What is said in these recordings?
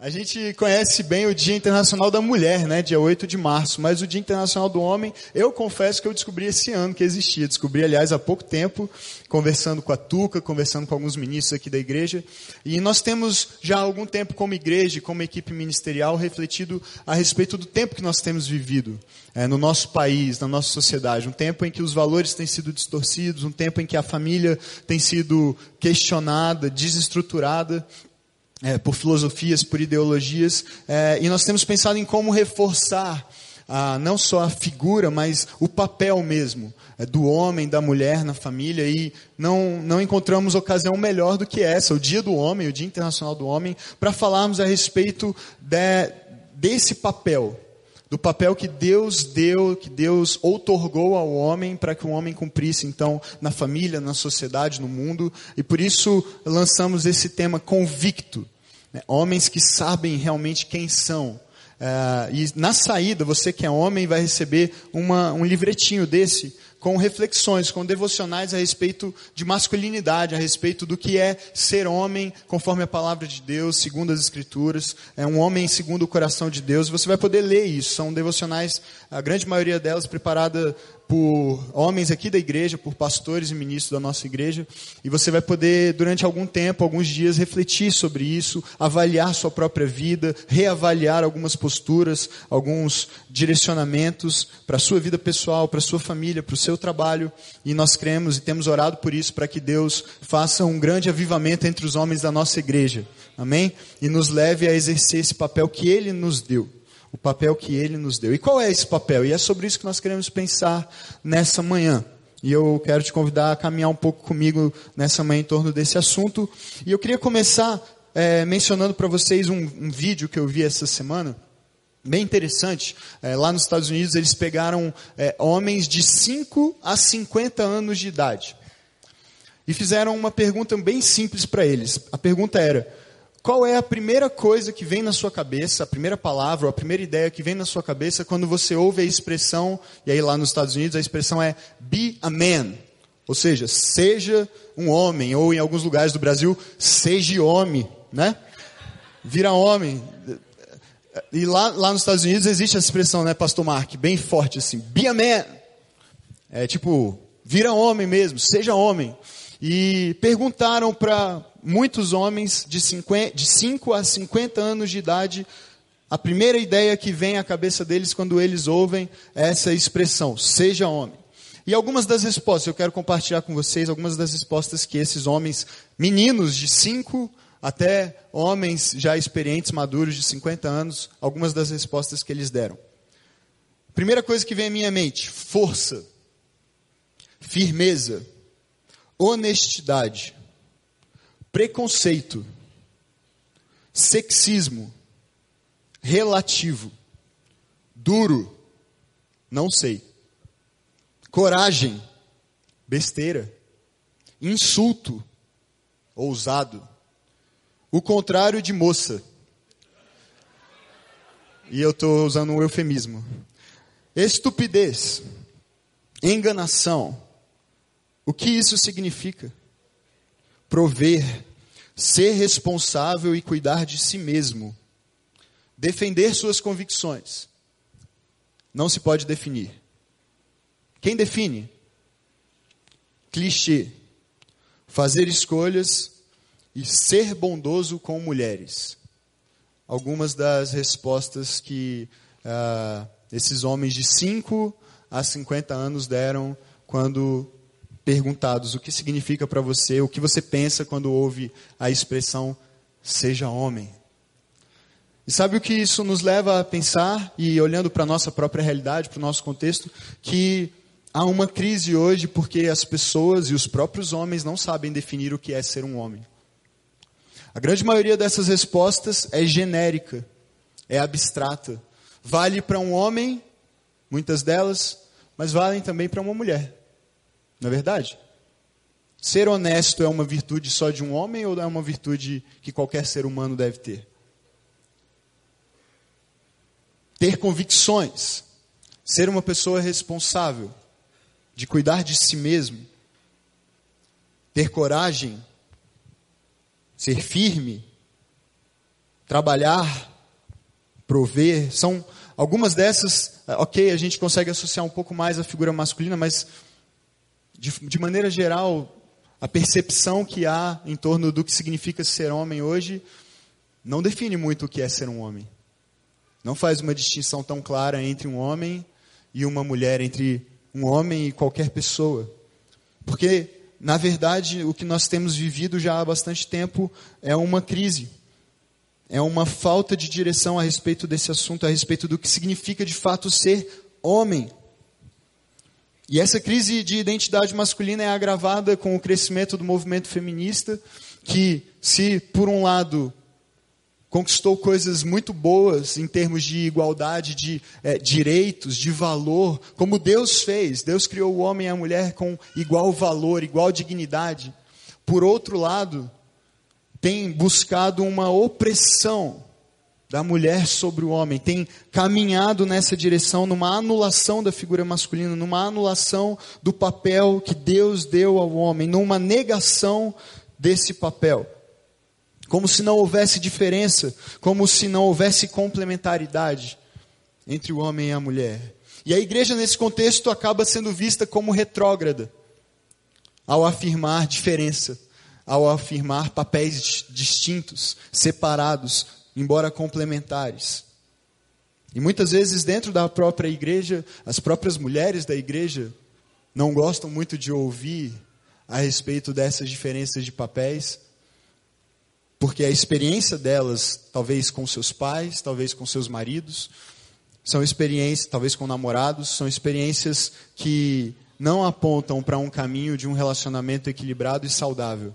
A gente conhece bem o Dia Internacional da Mulher, né, dia 8 de março, mas o Dia Internacional do Homem, eu confesso que eu descobri esse ano que existia. Descobri, aliás, há pouco tempo, conversando com a Tuca, conversando com alguns ministros aqui da igreja. E nós temos já há algum tempo, como igreja, como equipe ministerial, refletido a respeito do tempo que nós temos vivido é, no nosso país, na nossa sociedade. Um tempo em que os valores têm sido distorcidos, um tempo em que a família tem sido questionada, desestruturada é, por filosofias, por ideologias, é, e nós temos pensado em como reforçar ah, não só a figura, mas o papel mesmo é, do homem, da mulher na família, e não, não encontramos ocasião melhor do que essa, o Dia do Homem, o Dia Internacional do Homem, para falarmos a respeito de, desse papel do papel que Deus deu, que Deus outorgou ao homem para que o homem cumprisse então na família, na sociedade, no mundo. E por isso lançamos esse tema convicto. Né? Homens que sabem realmente quem são. Uh, e na saída, você que é homem vai receber uma, um livretinho desse com reflexões, com devocionais a respeito de masculinidade, a respeito do que é ser homem, conforme a palavra de Deus, segundo as Escrituras, é um homem segundo o coração de Deus. Você vai poder ler isso. São devocionais, a grande maioria delas preparada por homens aqui da igreja, por pastores e ministros da nossa igreja, e você vai poder, durante algum tempo, alguns dias, refletir sobre isso, avaliar sua própria vida, reavaliar algumas posturas, alguns direcionamentos para a sua vida pessoal, para a sua família, para o seu trabalho, e nós cremos e temos orado por isso, para que Deus faça um grande avivamento entre os homens da nossa igreja, amém? E nos leve a exercer esse papel que Ele nos deu o papel que ele nos deu. E qual é esse papel? E é sobre isso que nós queremos pensar nessa manhã. E eu quero te convidar a caminhar um pouco comigo nessa manhã em torno desse assunto. E eu queria começar é, mencionando para vocês um, um, vídeo que eu vi essa semana, bem interessante. É, lá nos Estados Unidos eles pegaram é, homens de 5 a 50 anos de idade. E fizeram uma pergunta bem simples para eles. A pergunta era: qual é a primeira coisa que vem na sua cabeça, a primeira palavra, ou a primeira ideia que vem na sua cabeça quando você ouve a expressão, e aí lá nos Estados Unidos a expressão é be a man, ou seja, seja um homem, ou em alguns lugares do Brasil, seja homem, né? Vira homem. E lá, lá nos Estados Unidos existe essa expressão, né, Pastor Mark, bem forte assim, be a man. É tipo, vira homem mesmo, seja homem. E perguntaram para muitos homens de, 50, de 5 a 50 anos de idade, a primeira ideia que vem à cabeça deles quando eles ouvem essa expressão, seja homem. E algumas das respostas, eu quero compartilhar com vocês algumas das respostas que esses homens, meninos de 5 até homens já experientes, maduros de 50 anos, algumas das respostas que eles deram. Primeira coisa que vem à minha mente: força, firmeza, honestidade, preconceito, sexismo, relativo, duro, não sei, coragem, besteira, insulto, ousado, o contrário de moça. E eu estou usando um eufemismo. Estupidez, enganação. O que isso significa? prover, ser responsável e cuidar de si mesmo, defender suas convicções. Não se pode definir. Quem define? Clichê. Fazer escolhas e ser bondoso com mulheres. Algumas das respostas que ah, esses homens de 5 a 50 anos deram quando perguntados o que significa para você, o que você pensa quando ouve a expressão seja homem. E sabe o que isso nos leva a pensar, e olhando para a nossa própria realidade, para o nosso contexto, que há uma crise hoje porque as pessoas e os próprios homens não sabem definir o que é ser um homem. A grande maioria dessas respostas é genérica, é abstrata. Vale para um homem, muitas delas, mas valem também para uma mulher. Não é verdade? Ser honesto é uma virtude só de um homem ou é uma virtude que qualquer ser humano deve ter? Ter convicções, ser uma pessoa responsável, de cuidar de si mesmo, ter coragem, ser firme, trabalhar, prover, são algumas dessas, ok, a gente consegue associar um pouco mais a figura masculina, mas de, de maneira geral, a percepção que há em torno do que significa ser homem hoje não define muito o que é ser um homem. Não faz uma distinção tão clara entre um homem e uma mulher, entre um homem e qualquer pessoa. Porque, na verdade, o que nós temos vivido já há bastante tempo é uma crise. É uma falta de direção a respeito desse assunto, a respeito do que significa de fato ser homem. E essa crise de identidade masculina é agravada com o crescimento do movimento feminista, que, se por um lado conquistou coisas muito boas em termos de igualdade de é, direitos, de valor, como Deus fez. Deus criou o homem e a mulher com igual valor, igual dignidade. Por outro lado, tem buscado uma opressão da mulher sobre o homem, tem caminhado nessa direção, numa anulação da figura masculina, numa anulação do papel que Deus deu ao homem, numa negação desse papel. Como se não houvesse diferença, como se não houvesse complementaridade entre o homem e a mulher. E a igreja, nesse contexto, acaba sendo vista como retrógrada, ao afirmar diferença, ao afirmar papéis distintos, separados, embora complementares. E muitas vezes, dentro da própria igreja, as próprias mulheres da igreja não gostam muito de ouvir a respeito dessas diferenças de papéis porque a experiência delas, talvez com seus pais, talvez com seus maridos, são experiências, talvez com namorados, são experiências que não apontam para um caminho de um relacionamento equilibrado e saudável.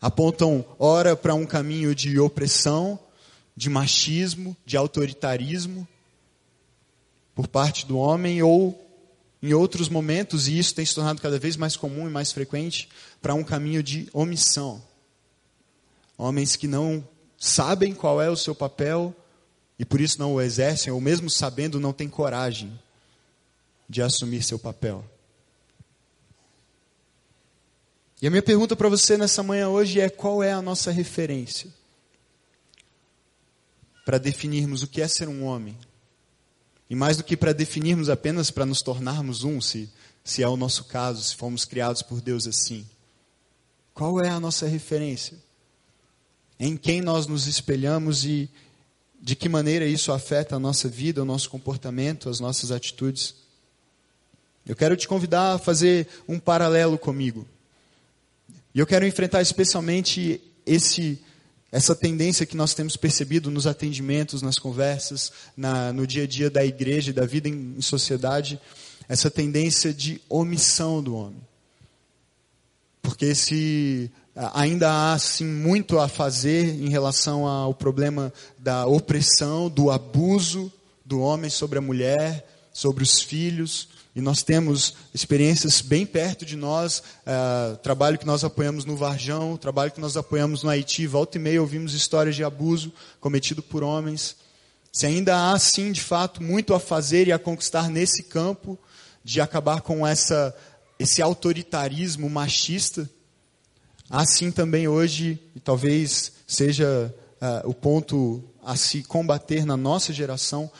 Apontam, ora, para um caminho de opressão, de machismo, de autoritarismo por parte do homem, ou em outros momentos, e isso tem se tornado cada vez mais comum e mais frequente, para um caminho de omissão Homens que não sabem qual é o seu papel e por isso não o exercem, ou mesmo sabendo, não têm coragem de assumir seu papel. E a minha pergunta para você nessa manhã hoje é: qual é a nossa referência para definirmos o que é ser um homem? E mais do que para definirmos apenas para nos tornarmos um, se, se é o nosso caso, se fomos criados por Deus assim. Qual é a nossa referência? em quem nós nos espelhamos e de que maneira isso afeta a nossa vida, o nosso comportamento, as nossas atitudes. Eu quero te convidar a fazer um paralelo comigo. E eu quero enfrentar especialmente esse essa tendência que nós temos percebido nos atendimentos, nas conversas, na, no dia a dia da igreja e da vida em, em sociedade, essa tendência de omissão do homem. Porque se ainda há sim muito a fazer em relação ao problema da opressão, do abuso do homem sobre a mulher, sobre os filhos. E nós temos experiências bem perto de nós, uh, trabalho que nós apoiamos no Varjão, trabalho que nós apoiamos no Haiti, volta e meia ouvimos histórias de abuso cometido por homens. Se ainda há, sim, de fato, muito a fazer e a conquistar nesse campo, de acabar com essa, esse autoritarismo machista, Assim também hoje, e talvez seja uh, o ponto a se combater na nossa geração,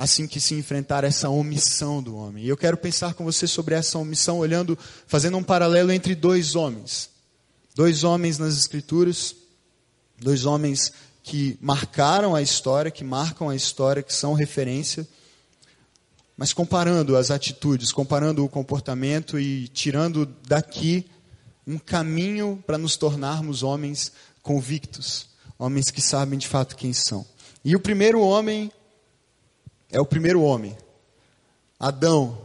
assim que se enfrentar essa omissão do homem. E eu quero pensar com você sobre essa omissão, olhando, fazendo um paralelo entre dois homens. Dois homens nas Escrituras, dois homens que marcaram a história, que marcam a história, que são referência, mas comparando as atitudes, comparando o comportamento e tirando daqui um caminho para nos tornarmos homens convictos, homens que sabem de fato quem são. E o primeiro homem é o primeiro homem, Adão.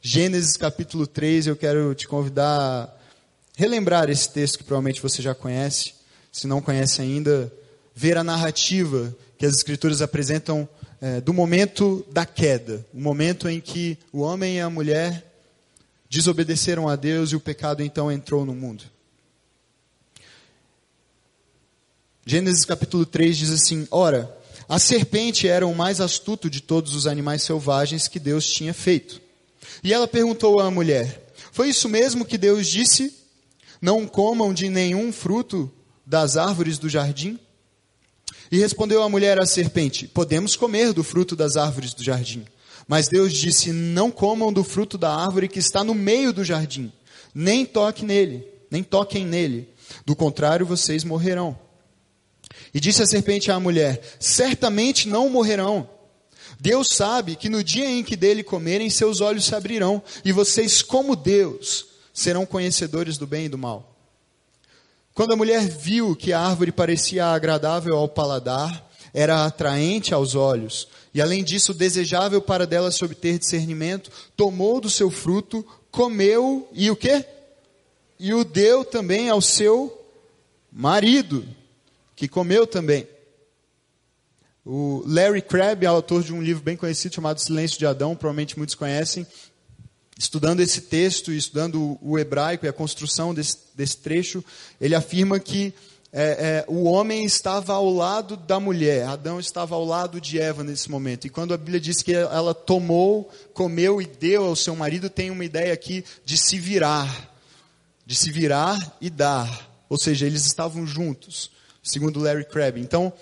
Gênesis capítulo 3, eu quero te convidar a relembrar esse texto que provavelmente você já conhece, se não conhece ainda, ver a narrativa que as escrituras apresentam é, do momento da queda, o momento em que o homem e a mulher desobedeceram a Deus e o pecado então entrou no mundo. Gênesis capítulo 3 diz assim: Ora, a serpente era o mais astuto de todos os animais selvagens que Deus tinha feito. E ela perguntou à mulher: Foi isso mesmo que Deus disse? Não comam de nenhum fruto das árvores do jardim? E respondeu a mulher à serpente: Podemos comer do fruto das árvores do jardim. Mas Deus disse: Não comam do fruto da árvore que está no meio do jardim, nem toque nele, nem toquem nele. Do contrário, vocês morrerão. E disse a serpente à mulher: Certamente não morrerão. Deus sabe que no dia em que dele comerem, seus olhos se abrirão, e vocês, como Deus, serão conhecedores do bem e do mal. Quando a mulher viu que a árvore parecia agradável ao paladar, era atraente aos olhos, e além disso desejável para dela se obter discernimento, tomou do seu fruto, comeu e o quê? E o deu também ao seu marido, que comeu também. O Larry Crabb, autor de um livro bem conhecido chamado Silêncio de Adão, provavelmente muitos conhecem, estudando esse texto e estudando o hebraico e a construção desse, desse trecho, ele afirma que é, é, o homem estava ao lado da mulher, Adão estava ao lado de Eva nesse momento. E quando a Bíblia diz que ela tomou, comeu e deu ao seu marido, tem uma ideia aqui de se virar, de se virar e dar. Ou seja, eles estavam juntos, segundo Larry Crabb. Então,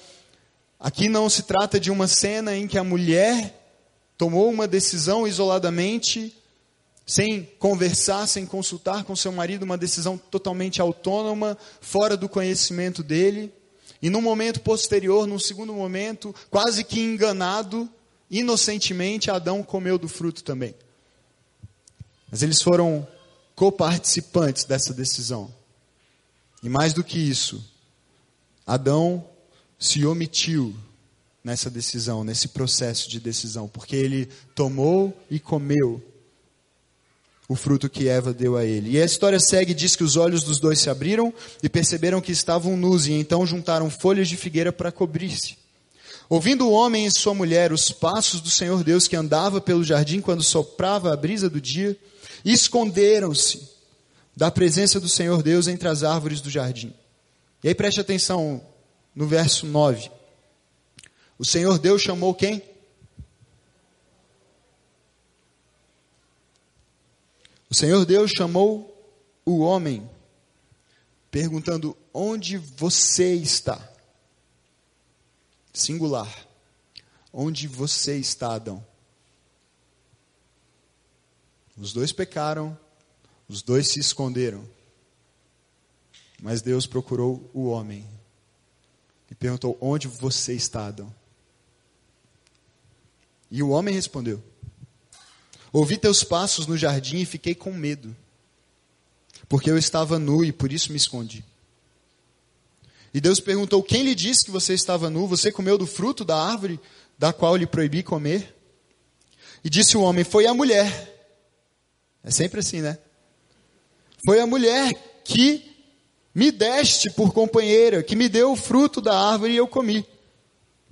Aqui não se trata de uma cena em que a mulher tomou uma decisão isoladamente, sem conversar, sem consultar com seu marido, uma decisão totalmente autônoma, fora do conhecimento dele. E num momento posterior, num segundo momento, quase que enganado, inocentemente, Adão comeu do fruto também. Mas eles foram coparticipantes dessa decisão. E mais do que isso, Adão se omitiu nessa decisão, nesse processo de decisão, porque ele tomou e comeu o fruto que Eva deu a ele. E a história segue diz que os olhos dos dois se abriram e perceberam que estavam nus e então juntaram folhas de figueira para cobrir-se. Ouvindo o homem e sua mulher os passos do Senhor Deus que andava pelo jardim quando soprava a brisa do dia, esconderam-se da presença do Senhor Deus entre as árvores do jardim. E aí preste atenção, no verso 9. O Senhor Deus chamou quem? O Senhor Deus chamou o homem, perguntando: Onde você está? Singular. Onde você está, Adão? Os dois pecaram, os dois se esconderam. Mas Deus procurou o homem e perguntou: Onde você está, Adão? E o homem respondeu: Ouvi teus passos no jardim e fiquei com medo, porque eu estava nu e por isso me escondi. E Deus perguntou: Quem lhe disse que você estava nu? Você comeu do fruto da árvore da qual lhe proibi comer? E disse o homem: Foi a mulher. É sempre assim, né? Foi a mulher que me deste por companheira, que me deu o fruto da árvore e eu comi.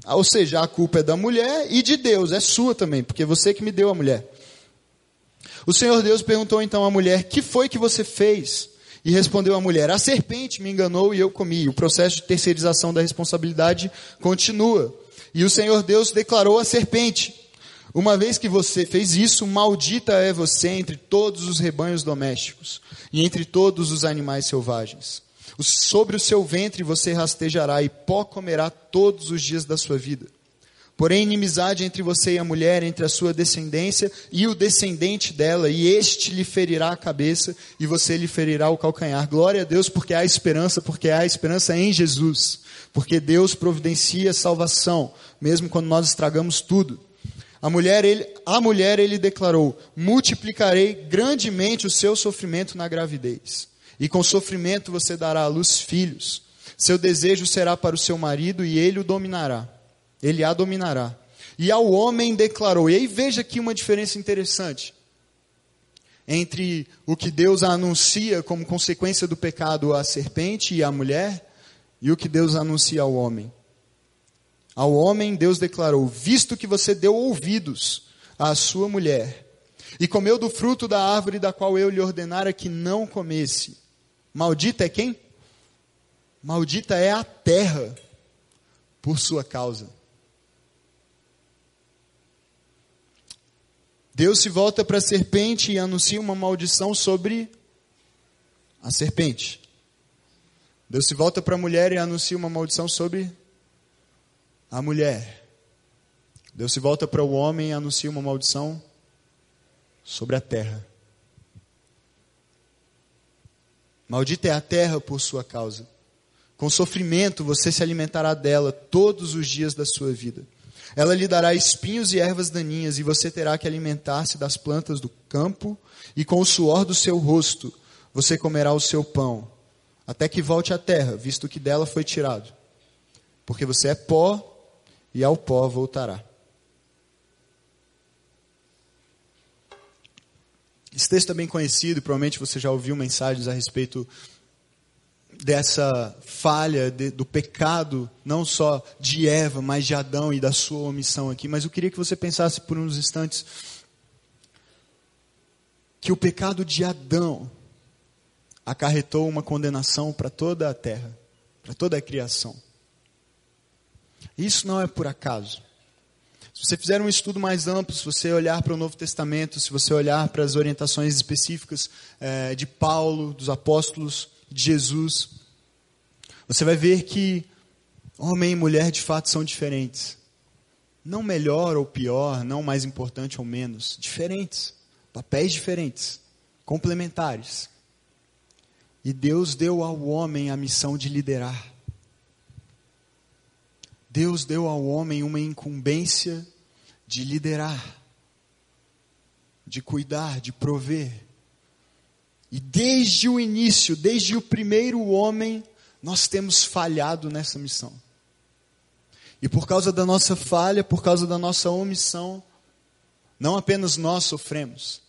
Ah, ou seja, a culpa é da mulher e de Deus, é sua também, porque você que me deu a mulher. O Senhor Deus perguntou então à mulher: Que foi que você fez? E respondeu a mulher: A serpente me enganou e eu comi. O processo de terceirização da responsabilidade continua. E o Senhor Deus declarou à serpente: Uma vez que você fez isso, maldita é você entre todos os rebanhos domésticos e entre todos os animais selvagens. Sobre o seu ventre você rastejará e pó comerá todos os dias da sua vida. Porém, inimizade entre você e a mulher, entre a sua descendência e o descendente dela, e este lhe ferirá a cabeça e você lhe ferirá o calcanhar. Glória a Deus, porque há esperança, porque há esperança em Jesus. Porque Deus providencia salvação, mesmo quando nós estragamos tudo. A mulher, ele, a mulher, ele declarou: multiplicarei grandemente o seu sofrimento na gravidez e com sofrimento você dará à luz filhos. Seu desejo será para o seu marido e ele o dominará. Ele a dominará. E ao homem declarou. E aí veja aqui uma diferença interessante entre o que Deus anuncia como consequência do pecado à serpente e à mulher e o que Deus anuncia ao homem. Ao homem, Deus declarou: Visto que você deu ouvidos à sua mulher e comeu do fruto da árvore da qual eu lhe ordenara que não comesse, Maldita é quem? Maldita é a terra por sua causa. Deus se volta para a serpente e anuncia uma maldição sobre a serpente. Deus se volta para a mulher e anuncia uma maldição sobre a mulher. Deus se volta para o homem e anuncia uma maldição sobre a terra. Maldita é a terra por sua causa. Com sofrimento você se alimentará dela todos os dias da sua vida. Ela lhe dará espinhos e ervas daninhas, e você terá que alimentar-se das plantas do campo, e com o suor do seu rosto você comerá o seu pão, até que volte à terra, visto que dela foi tirado. Porque você é pó, e ao pó voltará. Esse texto é bem conhecido, provavelmente você já ouviu mensagens a respeito dessa falha, de, do pecado, não só de Eva, mas de Adão e da sua omissão aqui. Mas eu queria que você pensasse por uns instantes que o pecado de Adão acarretou uma condenação para toda a terra, para toda a criação. Isso não é por acaso. Se você fizer um estudo mais amplo, se você olhar para o Novo Testamento, se você olhar para as orientações específicas é, de Paulo, dos apóstolos, de Jesus, você vai ver que homem e mulher de fato são diferentes. Não melhor ou pior, não mais importante ou menos, diferentes. Papéis diferentes, complementares. E Deus deu ao homem a missão de liderar. Deus deu ao homem uma incumbência de liderar, de cuidar, de prover. E desde o início, desde o primeiro homem, nós temos falhado nessa missão. E por causa da nossa falha, por causa da nossa omissão, não apenas nós sofremos,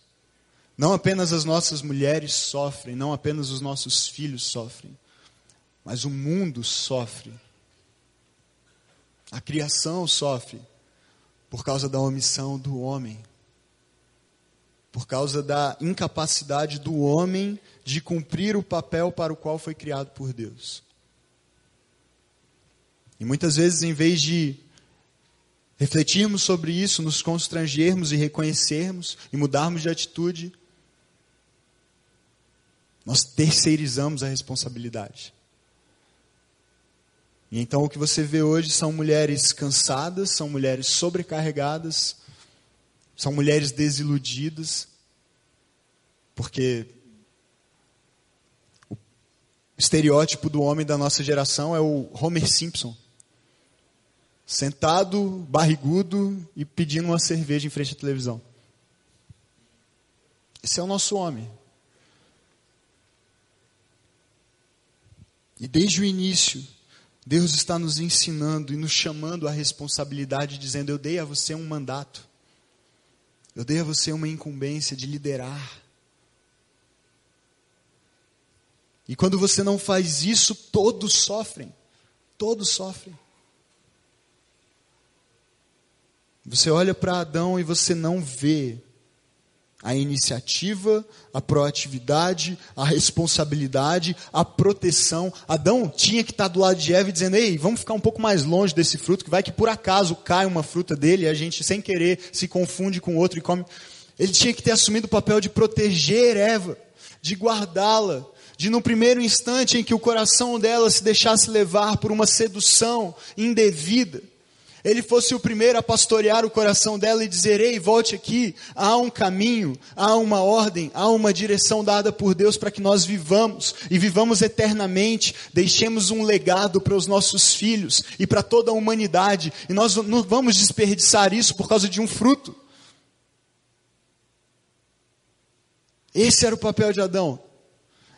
não apenas as nossas mulheres sofrem, não apenas os nossos filhos sofrem, mas o mundo sofre a criação sofre por causa da omissão do homem, por causa da incapacidade do homem de cumprir o papel para o qual foi criado por Deus. E muitas vezes, em vez de refletirmos sobre isso, nos constrangermos e reconhecermos e mudarmos de atitude, nós terceirizamos a responsabilidade. E então o que você vê hoje são mulheres cansadas, são mulheres sobrecarregadas, são mulheres desiludidas, porque o estereótipo do homem da nossa geração é o Homer Simpson. Sentado, barrigudo e pedindo uma cerveja em frente à televisão. Esse é o nosso homem. E desde o início, Deus está nos ensinando e nos chamando à responsabilidade, dizendo: Eu dei a você um mandato, eu dei a você uma incumbência de liderar. E quando você não faz isso, todos sofrem. Todos sofrem. Você olha para Adão e você não vê a iniciativa, a proatividade, a responsabilidade, a proteção. Adão tinha que estar do lado de Eva dizendo: Ei, vamos ficar um pouco mais longe desse fruto, que vai que por acaso cai uma fruta dele e a gente, sem querer, se confunde com outro e come. Ele tinha que ter assumido o papel de proteger Eva, de guardá-la, de no primeiro instante em que o coração dela se deixasse levar por uma sedução indevida ele fosse o primeiro a pastorear o coração dela e dizer: Ei, volte aqui, há um caminho, há uma ordem, há uma direção dada por Deus para que nós vivamos e vivamos eternamente, deixemos um legado para os nossos filhos e para toda a humanidade, e nós não vamos desperdiçar isso por causa de um fruto. Esse era o papel de Adão.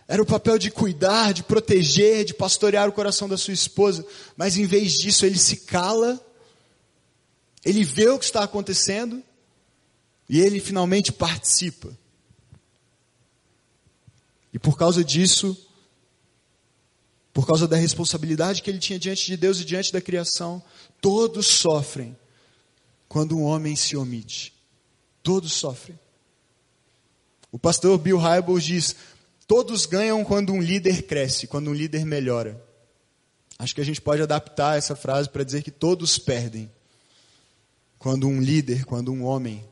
Era o papel de cuidar, de proteger, de pastorear o coração da sua esposa. Mas em vez disso, ele se cala ele vê o que está acontecendo e ele finalmente participa. E por causa disso, por causa da responsabilidade que ele tinha diante de Deus e diante da criação, todos sofrem quando um homem se omite. Todos sofrem. O pastor Bill Hybels diz: todos ganham quando um líder cresce, quando um líder melhora. Acho que a gente pode adaptar essa frase para dizer que todos perdem quando um líder, quando um homem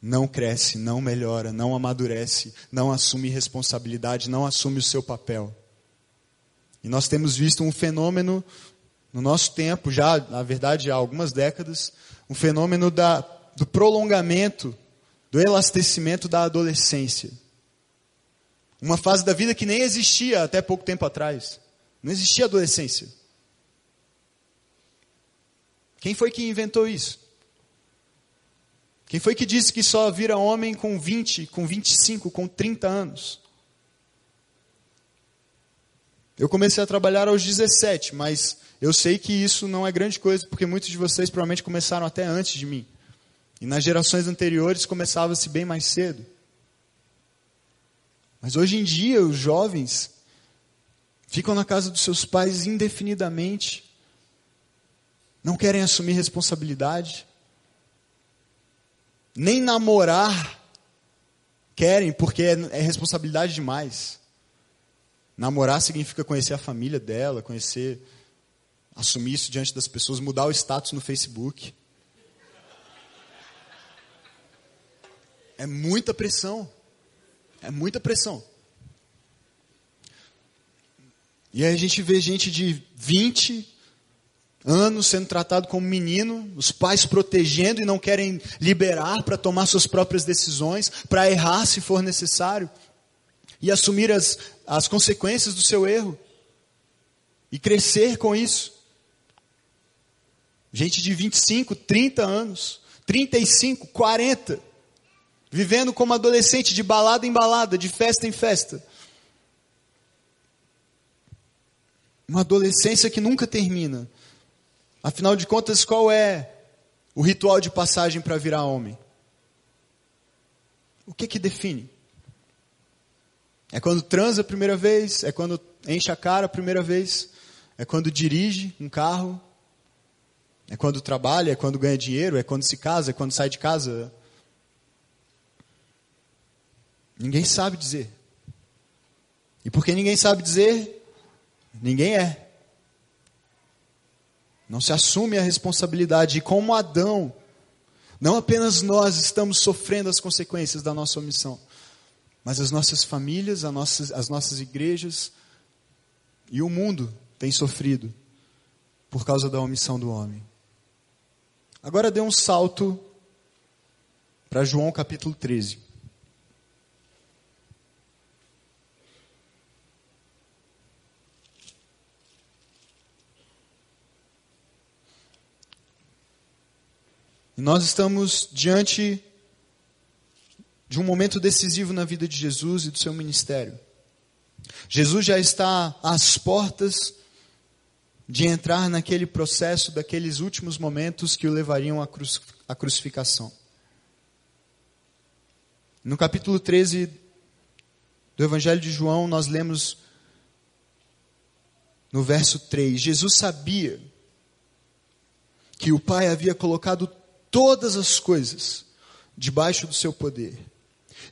não cresce, não melhora, não amadurece, não assume responsabilidade, não assume o seu papel. E nós temos visto um fenômeno no nosso tempo, já, na verdade, há algumas décadas, um fenômeno da, do prolongamento, do elastecimento da adolescência. Uma fase da vida que nem existia até pouco tempo atrás. Não existia adolescência. Quem foi que inventou isso? Quem foi que disse que só vira homem com 20, com 25, com 30 anos? Eu comecei a trabalhar aos 17, mas eu sei que isso não é grande coisa, porque muitos de vocês provavelmente começaram até antes de mim. E nas gerações anteriores começava-se bem mais cedo. Mas hoje em dia os jovens ficam na casa dos seus pais indefinidamente, não querem assumir responsabilidade, nem namorar querem, porque é, é responsabilidade demais. Namorar significa conhecer a família dela, conhecer, assumir isso diante das pessoas, mudar o status no Facebook. É muita pressão. É muita pressão. E aí a gente vê gente de 20 anos sendo tratado como menino, os pais protegendo e não querem liberar para tomar suas próprias decisões, para errar se for necessário, e assumir as, as consequências do seu erro, e crescer com isso. Gente de 25, 30 anos, 35, 40 vivendo como adolescente de balada em balada, de festa em festa. Uma adolescência que nunca termina. Afinal de contas, qual é o ritual de passagem para virar homem? O que que define? É quando transa a primeira vez? É quando enche a cara a primeira vez? É quando dirige um carro? É quando trabalha? É quando ganha dinheiro? É quando se casa? É quando sai de casa? Ninguém sabe dizer. E porque ninguém sabe dizer, ninguém é. Não se assume a responsabilidade. E como Adão, não apenas nós estamos sofrendo as consequências da nossa omissão, mas as nossas famílias, as nossas, as nossas igrejas e o mundo tem sofrido por causa da omissão do homem. Agora dê um salto para João capítulo 13. E nós estamos diante de um momento decisivo na vida de Jesus e do seu ministério. Jesus já está às portas de entrar naquele processo daqueles últimos momentos que o levariam à, cruz, à crucificação. No capítulo 13 do Evangelho de João, nós lemos no verso 3: Jesus sabia que o Pai havia colocado todas as coisas debaixo do seu poder,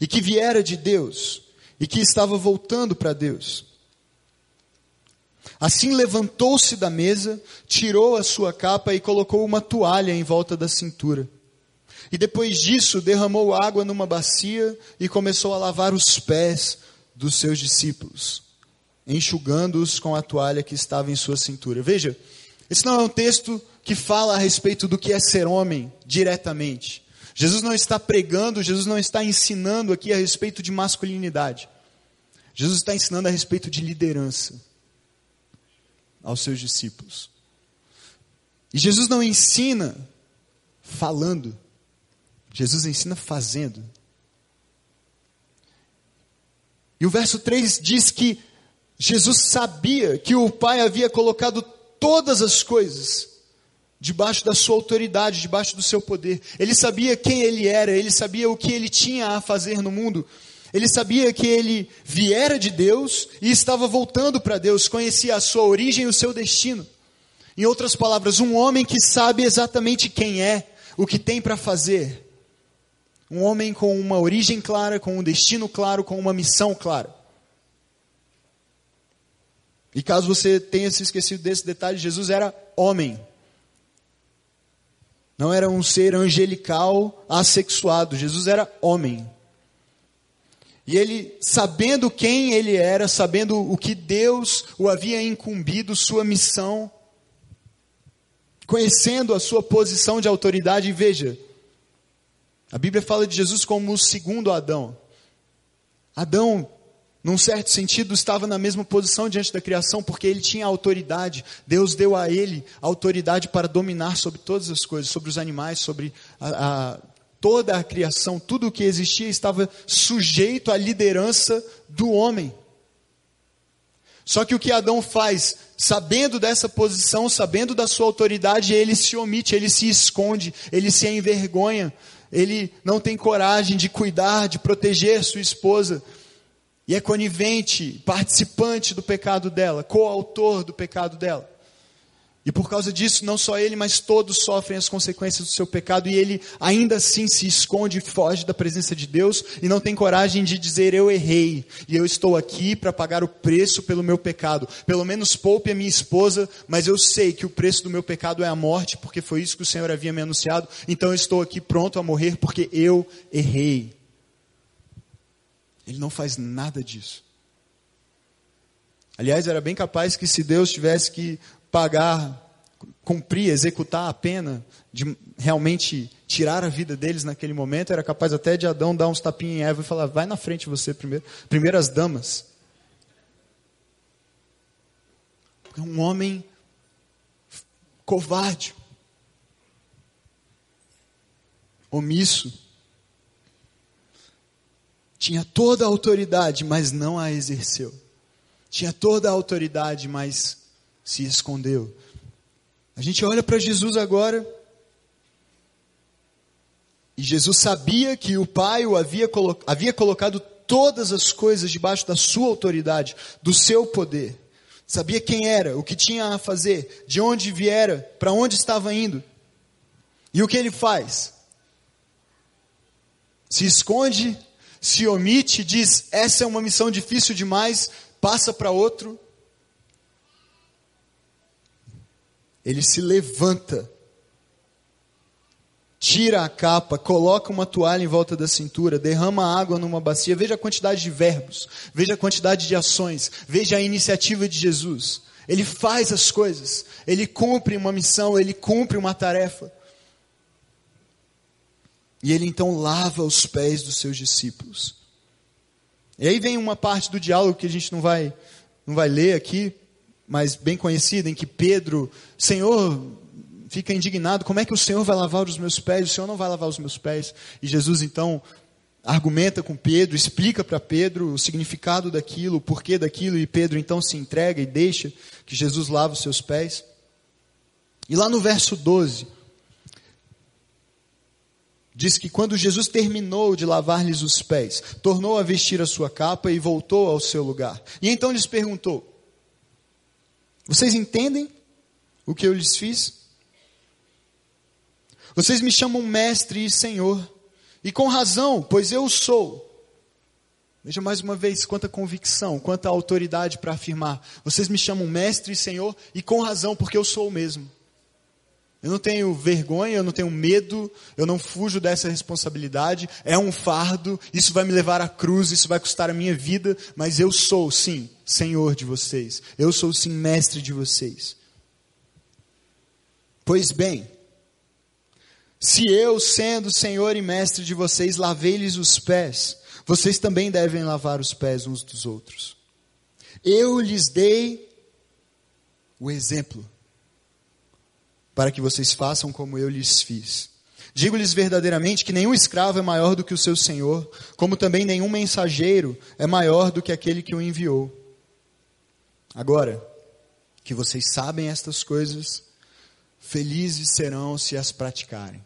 e que viera de Deus, e que estava voltando para Deus. Assim levantou-se da mesa, tirou a sua capa e colocou uma toalha em volta da cintura. E depois disso derramou água numa bacia e começou a lavar os pés dos seus discípulos, enxugando-os com a toalha que estava em sua cintura. Veja, esse não é um texto que fala a respeito do que é ser homem diretamente. Jesus não está pregando, Jesus não está ensinando aqui a respeito de masculinidade. Jesus está ensinando a respeito de liderança aos seus discípulos. E Jesus não ensina falando, Jesus ensina fazendo. E o verso 3 diz que Jesus sabia que o Pai havia colocado todas as coisas debaixo da sua autoridade, debaixo do seu poder. Ele sabia quem ele era, ele sabia o que ele tinha a fazer no mundo. Ele sabia que ele viera de Deus e estava voltando para Deus, conhecia a sua origem e o seu destino. Em outras palavras, um homem que sabe exatamente quem é, o que tem para fazer. Um homem com uma origem clara, com um destino claro, com uma missão clara. E caso você tenha se esquecido desse detalhe, Jesus era homem. Não era um ser angelical assexuado. Jesus era homem. E ele, sabendo quem ele era, sabendo o que Deus o havia incumbido, sua missão, reconhecendo a sua posição de autoridade. Veja, a Bíblia fala de Jesus como o segundo Adão. Adão, num certo sentido, estava na mesma posição diante da criação, porque ele tinha autoridade. Deus deu a ele autoridade para dominar sobre todas as coisas, sobre os animais, sobre a, a, toda a criação. Tudo o que existia estava sujeito à liderança do homem. Só que o que Adão faz, sabendo dessa posição, sabendo da sua autoridade, ele se omite, ele se esconde, ele se envergonha, ele não tem coragem de cuidar, de proteger sua esposa, e é conivente, participante do pecado dela, coautor do pecado dela. E por causa disso, não só ele, mas todos sofrem as consequências do seu pecado e ele ainda assim se esconde e foge da presença de Deus e não tem coragem de dizer: Eu errei e eu estou aqui para pagar o preço pelo meu pecado. Pelo menos poupe a minha esposa, mas eu sei que o preço do meu pecado é a morte, porque foi isso que o Senhor havia me anunciado. Então eu estou aqui pronto a morrer porque eu errei. Ele não faz nada disso. Aliás, era bem capaz que se Deus tivesse que pagar, cumprir, executar a pena de realmente tirar a vida deles naquele momento, era capaz até de Adão dar uns tapinhos em Eva e falar: vai na frente você primeiro. Primeiras damas. É um homem covarde, omisso. Tinha toda a autoridade, mas não a exerceu. Tinha toda a autoridade, mas se escondeu. A gente olha para Jesus agora. E Jesus sabia que o Pai o havia, colo havia colocado todas as coisas debaixo da sua autoridade, do seu poder. Sabia quem era, o que tinha a fazer, de onde viera, para onde estava indo. E o que ele faz? Se esconde, se omite, diz: essa é uma missão difícil demais, passa para outro. ele se levanta, tira a capa, coloca uma toalha em volta da cintura, derrama água numa bacia. Veja a quantidade de verbos, veja a quantidade de ações, veja a iniciativa de Jesus. Ele faz as coisas, ele cumpre uma missão, ele cumpre uma tarefa. E ele então lava os pés dos seus discípulos. E aí vem uma parte do diálogo que a gente não vai, não vai ler aqui, mas bem conhecida, em que Pedro, Senhor, fica indignado: como é que o Senhor vai lavar os meus pés? O Senhor não vai lavar os meus pés. E Jesus então argumenta com Pedro, explica para Pedro o significado daquilo, o porquê daquilo, e Pedro então se entrega e deixa que Jesus lave os seus pés. E lá no verso 12, diz que quando Jesus terminou de lavar-lhes os pés, tornou a vestir a sua capa e voltou ao seu lugar. E então lhes perguntou: vocês entendem o que eu lhes fiz? Vocês me chamam mestre e senhor, e com razão, pois eu sou. Veja mais uma vez quanta convicção, quanta autoridade para afirmar. Vocês me chamam mestre e senhor, e com razão, porque eu sou o mesmo. Eu não tenho vergonha, eu não tenho medo, eu não fujo dessa responsabilidade. É um fardo, isso vai me levar à cruz, isso vai custar a minha vida, mas eu sou, sim, Senhor de vocês. Eu sou, sim, mestre de vocês. Pois bem, se eu, sendo Senhor e mestre de vocês, lavei-lhes os pés, vocês também devem lavar os pés uns dos outros. Eu lhes dei o exemplo para que vocês façam como eu lhes fiz. Digo-lhes verdadeiramente que nenhum escravo é maior do que o seu senhor, como também nenhum mensageiro é maior do que aquele que o enviou. Agora, que vocês sabem estas coisas, felizes serão se as praticarem.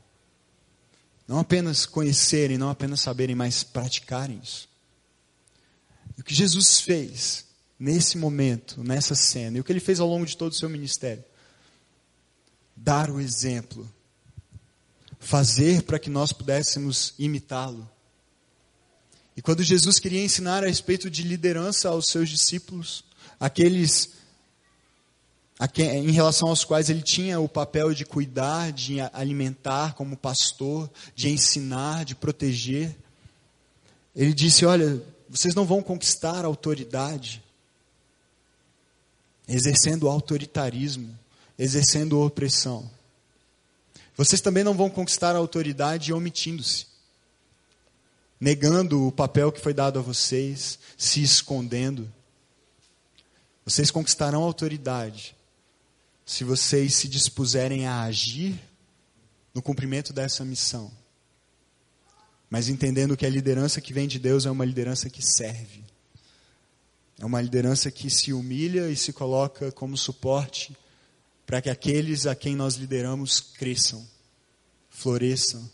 Não apenas conhecerem, não apenas saberem, mas praticarem isso. E o que Jesus fez nesse momento, nessa cena, e o que ele fez ao longo de todo o seu ministério, dar o exemplo, fazer para que nós pudéssemos imitá-lo. E quando Jesus queria ensinar a respeito de liderança aos seus discípulos, aqueles em relação aos quais ele tinha o papel de cuidar, de alimentar como pastor, de ensinar, de proteger, ele disse: Olha, vocês não vão conquistar autoridade exercendo autoritarismo exercendo opressão. Vocês também não vão conquistar a autoridade omitindo-se, negando o papel que foi dado a vocês, se escondendo. Vocês conquistarão autoridade se vocês se dispuserem a agir no cumprimento dessa missão. Mas entendendo que a liderança que vem de Deus é uma liderança que serve. É uma liderança que se humilha e se coloca como suporte para que aqueles a quem nós lideramos cresçam, floresçam,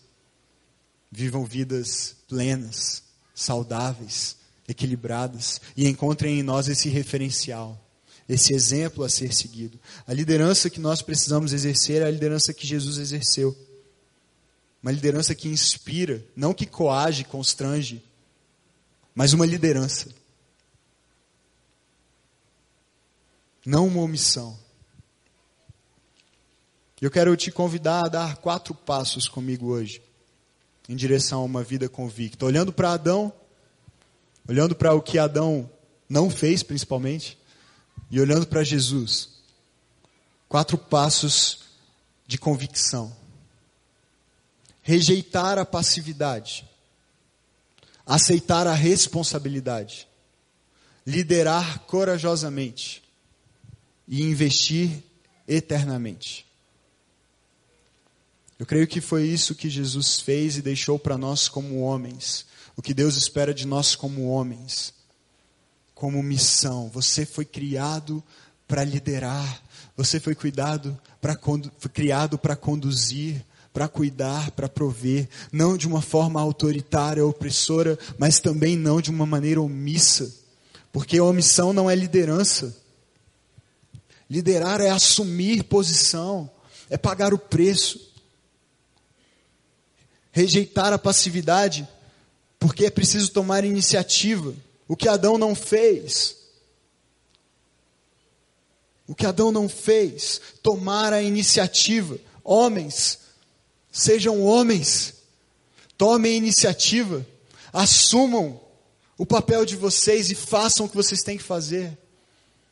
vivam vidas plenas, saudáveis, equilibradas e encontrem em nós esse referencial, esse exemplo a ser seguido. A liderança que nós precisamos exercer é a liderança que Jesus exerceu. Uma liderança que inspira, não que coage, constrange, mas uma liderança não uma omissão. Eu quero te convidar a dar quatro passos comigo hoje, em direção a uma vida convicta. Olhando para Adão, olhando para o que Adão não fez, principalmente, e olhando para Jesus. Quatro passos de convicção. Rejeitar a passividade. Aceitar a responsabilidade. Liderar corajosamente e investir eternamente. Eu creio que foi isso que Jesus fez e deixou para nós como homens. O que Deus espera de nós como homens. Como missão. Você foi criado para liderar. Você foi cuidado para criado para conduzir, para cuidar, para prover, não de uma forma autoritária, opressora, mas também não de uma maneira omissa. Porque omissão não é liderança. Liderar é assumir posição, é pagar o preço. Rejeitar a passividade, porque é preciso tomar iniciativa. O que Adão não fez. O que Adão não fez, tomar a iniciativa. Homens, sejam homens, tomem iniciativa, assumam o papel de vocês e façam o que vocês têm que fazer.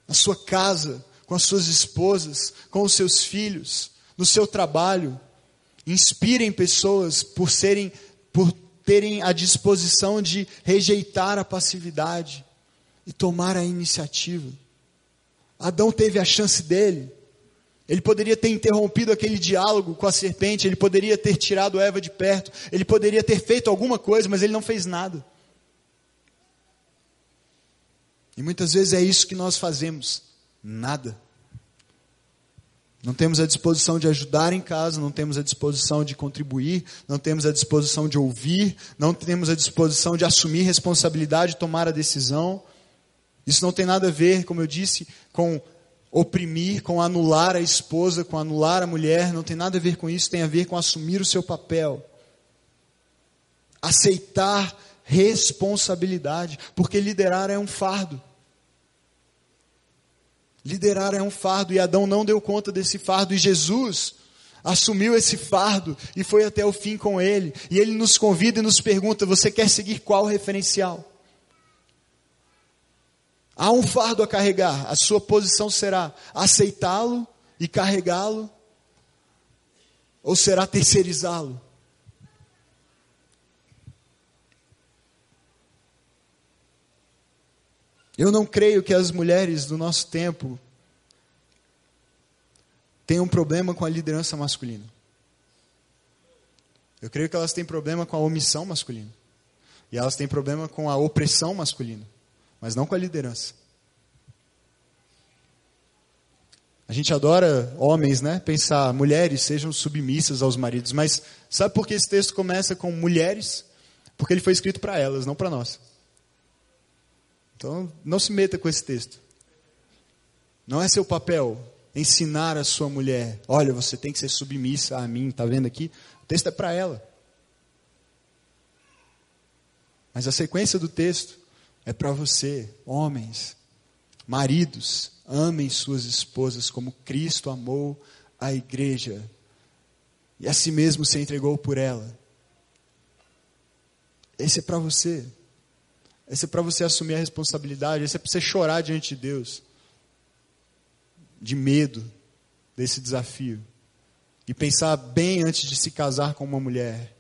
Na sua casa, com as suas esposas, com os seus filhos, no seu trabalho. Inspirem pessoas por serem, por terem a disposição de rejeitar a passividade e tomar a iniciativa. Adão teve a chance dele. Ele poderia ter interrompido aquele diálogo com a serpente, ele poderia ter tirado Eva de perto, ele poderia ter feito alguma coisa, mas ele não fez nada. E muitas vezes é isso que nós fazemos. Nada. Não temos a disposição de ajudar em casa, não temos a disposição de contribuir, não temos a disposição de ouvir, não temos a disposição de assumir responsabilidade, tomar a decisão. Isso não tem nada a ver, como eu disse, com oprimir, com anular a esposa, com anular a mulher, não tem nada a ver com isso, tem a ver com assumir o seu papel. Aceitar responsabilidade, porque liderar é um fardo. Liderar é um fardo e Adão não deu conta desse fardo e Jesus assumiu esse fardo e foi até o fim com ele. E ele nos convida e nos pergunta: você quer seguir qual referencial? Há um fardo a carregar, a sua posição será aceitá-lo e carregá-lo, ou será terceirizá-lo? Eu não creio que as mulheres do nosso tempo tenham problema com a liderança masculina. Eu creio que elas têm problema com a omissão masculina. E elas têm problema com a opressão masculina, mas não com a liderança. A gente adora homens, né? Pensar mulheres sejam submissas aos maridos, mas sabe por que esse texto começa com mulheres? Porque ele foi escrito para elas, não para nós. Então, não se meta com esse texto. Não é seu papel ensinar a sua mulher, olha, você tem que ser submissa a mim, tá vendo aqui? O texto é para ela. Mas a sequência do texto é para você, homens, maridos, amem suas esposas como Cristo amou a igreja e a si mesmo se entregou por ela. Esse é para você. Esse é para você assumir a responsabilidade, esse é para você chorar diante de Deus, de medo desse desafio, e pensar bem antes de se casar com uma mulher.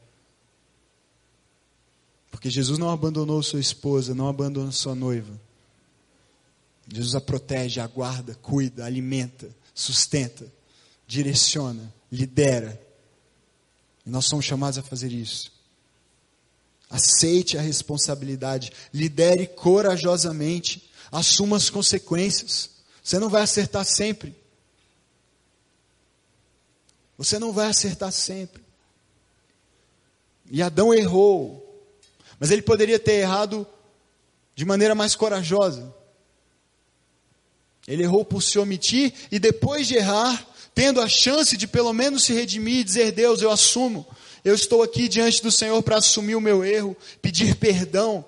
Porque Jesus não abandonou sua esposa, não abandonou sua noiva. Jesus a protege, a guarda, cuida, alimenta, sustenta, direciona, lidera. E nós somos chamados a fazer isso. Aceite a responsabilidade, lidere corajosamente, assuma as consequências. Você não vai acertar sempre. Você não vai acertar sempre. E Adão errou. Mas ele poderia ter errado de maneira mais corajosa. Ele errou por se omitir e depois de errar, tendo a chance de pelo menos se redimir e dizer: Deus, eu assumo, eu estou aqui diante do Senhor para assumir o meu erro, pedir perdão.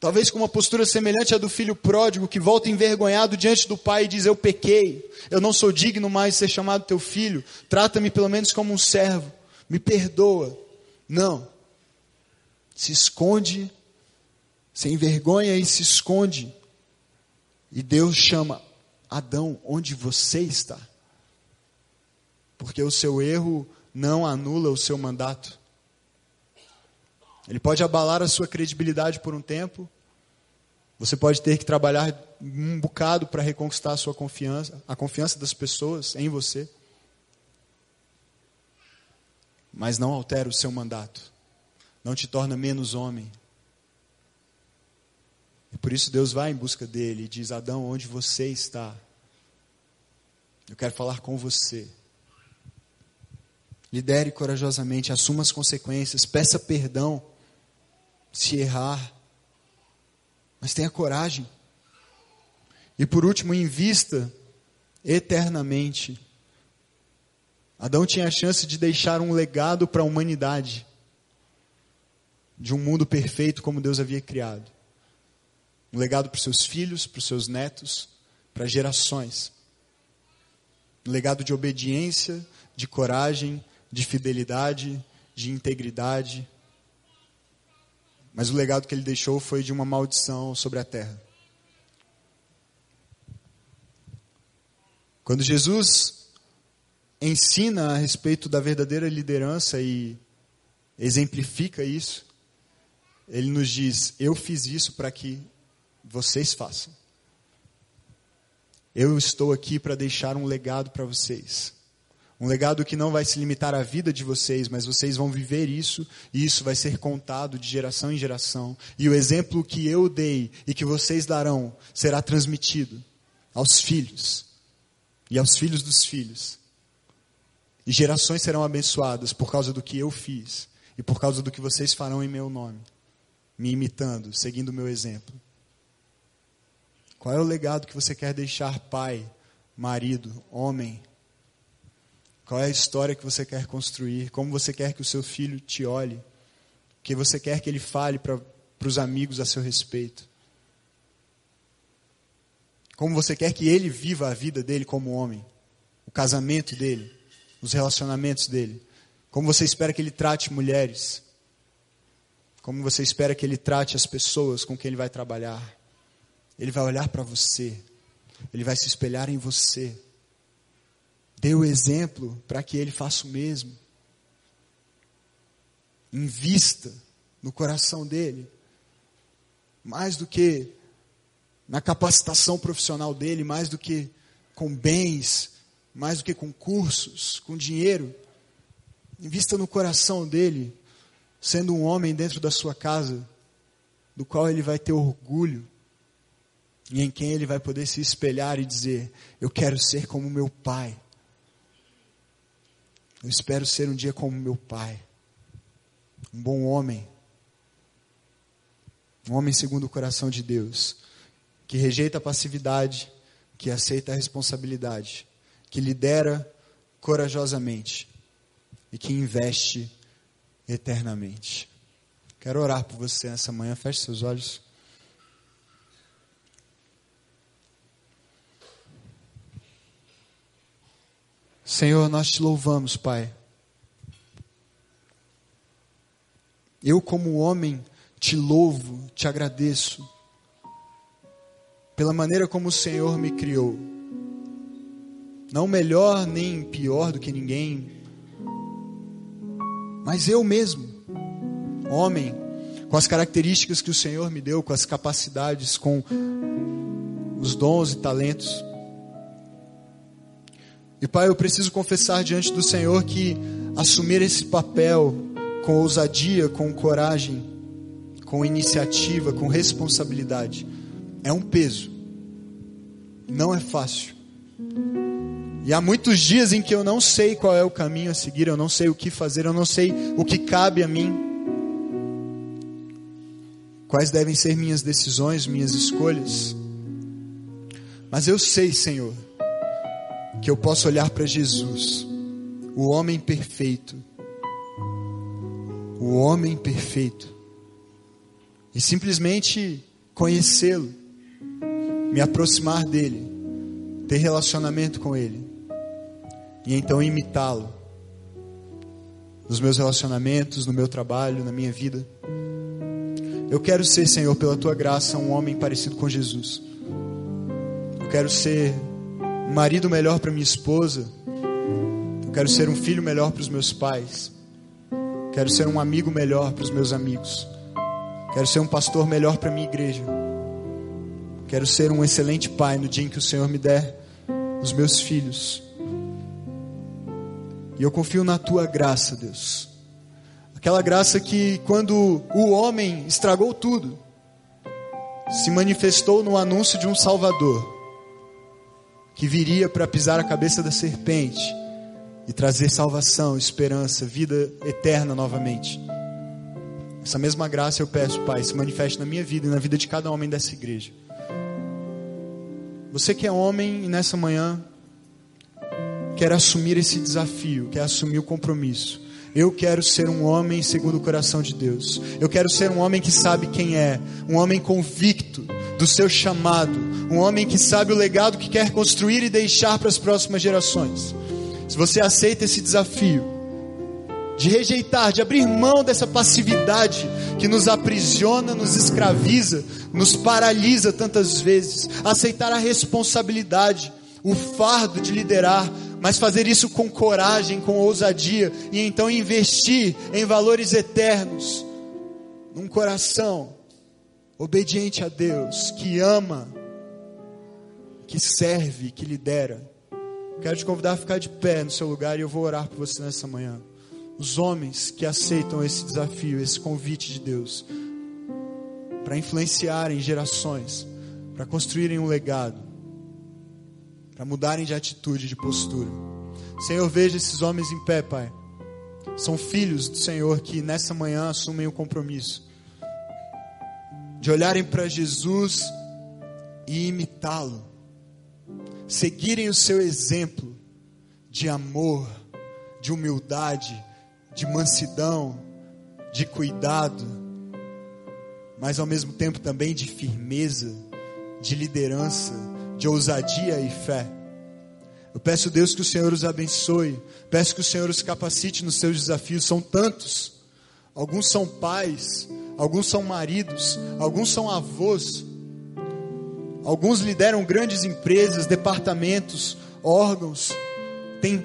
Talvez com uma postura semelhante à do filho pródigo que volta envergonhado diante do pai e diz: Eu pequei, eu não sou digno mais de ser chamado teu filho, trata-me pelo menos como um servo, me perdoa. Não. Se esconde, se envergonha e se esconde. E Deus chama Adão, onde você está? Porque o seu erro não anula o seu mandato. Ele pode abalar a sua credibilidade por um tempo. Você pode ter que trabalhar um bocado para reconquistar a sua confiança, a confiança das pessoas em você. Mas não altera o seu mandato. Não te torna menos homem. E por isso Deus vai em busca dele e diz: Adão, onde você está? Eu quero falar com você. Lidere corajosamente, assuma as consequências, peça perdão se errar. Mas tenha coragem. E por último, invista eternamente. Adão tinha a chance de deixar um legado para a humanidade, de um mundo perfeito como Deus havia criado. Um legado para os seus filhos, para os seus netos, para gerações. Um legado de obediência, de coragem, de fidelidade, de integridade, mas o legado que ele deixou foi de uma maldição sobre a terra. Quando Jesus ensina a respeito da verdadeira liderança e exemplifica isso, ele nos diz: Eu fiz isso para que vocês façam. Eu estou aqui para deixar um legado para vocês. Um legado que não vai se limitar à vida de vocês, mas vocês vão viver isso, e isso vai ser contado de geração em geração. E o exemplo que eu dei e que vocês darão será transmitido aos filhos e aos filhos dos filhos. E gerações serão abençoadas por causa do que eu fiz e por causa do que vocês farão em meu nome, me imitando, seguindo o meu exemplo. Qual é o legado que você quer deixar, pai, marido, homem, qual é a história que você quer construir? Como você quer que o seu filho te olhe? O que você quer que ele fale para os amigos a seu respeito? Como você quer que ele viva a vida dele como homem? O casamento dele? Os relacionamentos dele? Como você espera que ele trate mulheres? Como você espera que ele trate as pessoas com quem ele vai trabalhar? Ele vai olhar para você. Ele vai se espelhar em você. Dê o exemplo para que ele faça o mesmo. Invista no coração dele. Mais do que na capacitação profissional dele, mais do que com bens, mais do que com cursos, com dinheiro. Invista no coração dele, sendo um homem dentro da sua casa, do qual ele vai ter orgulho e em quem ele vai poder se espelhar e dizer: Eu quero ser como meu pai. Eu espero ser um dia como meu pai, um bom homem, um homem segundo o coração de Deus, que rejeita a passividade, que aceita a responsabilidade, que lidera corajosamente e que investe eternamente. Quero orar por você nessa manhã. Feche seus olhos. Senhor, nós te louvamos, Pai. Eu, como homem, te louvo, te agradeço, pela maneira como o Senhor me criou. não melhor nem pior do que ninguém, mas eu mesmo, homem, com as características que o Senhor me deu, com as capacidades, com os dons e talentos. E Pai, eu preciso confessar diante do Senhor que assumir esse papel com ousadia, com coragem, com iniciativa, com responsabilidade, é um peso. Não é fácil. E há muitos dias em que eu não sei qual é o caminho a seguir, eu não sei o que fazer, eu não sei o que cabe a mim. Quais devem ser minhas decisões, minhas escolhas. Mas eu sei, Senhor, que eu posso olhar para Jesus, o homem perfeito, o homem perfeito, e simplesmente conhecê-lo, me aproximar dele, ter relacionamento com ele, e então imitá-lo nos meus relacionamentos, no meu trabalho, na minha vida. Eu quero ser, Senhor, pela tua graça, um homem parecido com Jesus. Eu quero ser um marido melhor para minha esposa. Eu quero ser um filho melhor para os meus pais. Quero ser um amigo melhor para os meus amigos. Quero ser um pastor melhor para minha igreja. Quero ser um excelente pai no dia em que o Senhor me der os meus filhos. E eu confio na tua graça, Deus. Aquela graça que quando o homem estragou tudo, se manifestou no anúncio de um Salvador que viria para pisar a cabeça da serpente e trazer salvação, esperança, vida eterna novamente. Essa mesma graça eu peço, Pai, se manifeste na minha vida e na vida de cada homem dessa igreja. Você que é homem e nessa manhã quer assumir esse desafio, quer assumir o compromisso. Eu quero ser um homem segundo o coração de Deus. Eu quero ser um homem que sabe quem é, um homem convicto do seu chamado, um homem que sabe o legado que quer construir e deixar para as próximas gerações. Se você aceita esse desafio de rejeitar, de abrir mão dessa passividade que nos aprisiona, nos escraviza, nos paralisa tantas vezes, aceitar a responsabilidade, o fardo de liderar, mas fazer isso com coragem, com ousadia e então investir em valores eternos, num coração obediente a Deus, que ama, que serve, que lidera. Quero te convidar a ficar de pé no seu lugar e eu vou orar por você nessa manhã. Os homens que aceitam esse desafio, esse convite de Deus, para influenciarem gerações, para construírem um legado, para mudarem de atitude, de postura. Senhor, veja esses homens em pé, Pai. São filhos do Senhor que nessa manhã assumem o compromisso de olharem para Jesus e imitá-lo, seguirem o seu exemplo de amor, de humildade, de mansidão, de cuidado, mas ao mesmo tempo também de firmeza, de liderança, de ousadia e fé. Eu peço, Deus, que o Senhor os abençoe, peço que o Senhor os capacite nos seus desafios, são tantos. Alguns são pais, alguns são maridos, alguns são avós, alguns lideram grandes empresas, departamentos, órgãos, tem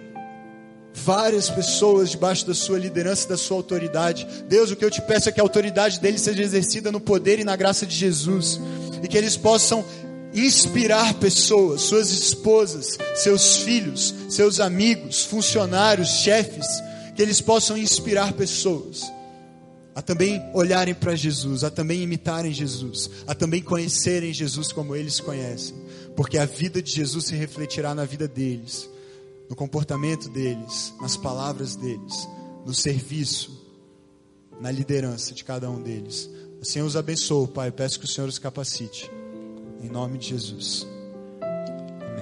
várias pessoas debaixo da sua liderança, da sua autoridade. Deus, o que eu te peço é que a autoridade deles seja exercida no poder e na graça de Jesus, e que eles possam inspirar pessoas, suas esposas, seus filhos, seus amigos, funcionários, chefes, que eles possam inspirar pessoas a também olharem para Jesus, a também imitarem Jesus, a também conhecerem Jesus como eles conhecem, porque a vida de Jesus se refletirá na vida deles, no comportamento deles, nas palavras deles, no serviço, na liderança de cada um deles. Assim eu os abençoo, Pai. Peço que o Senhor os capacite. Em nome de Jesus.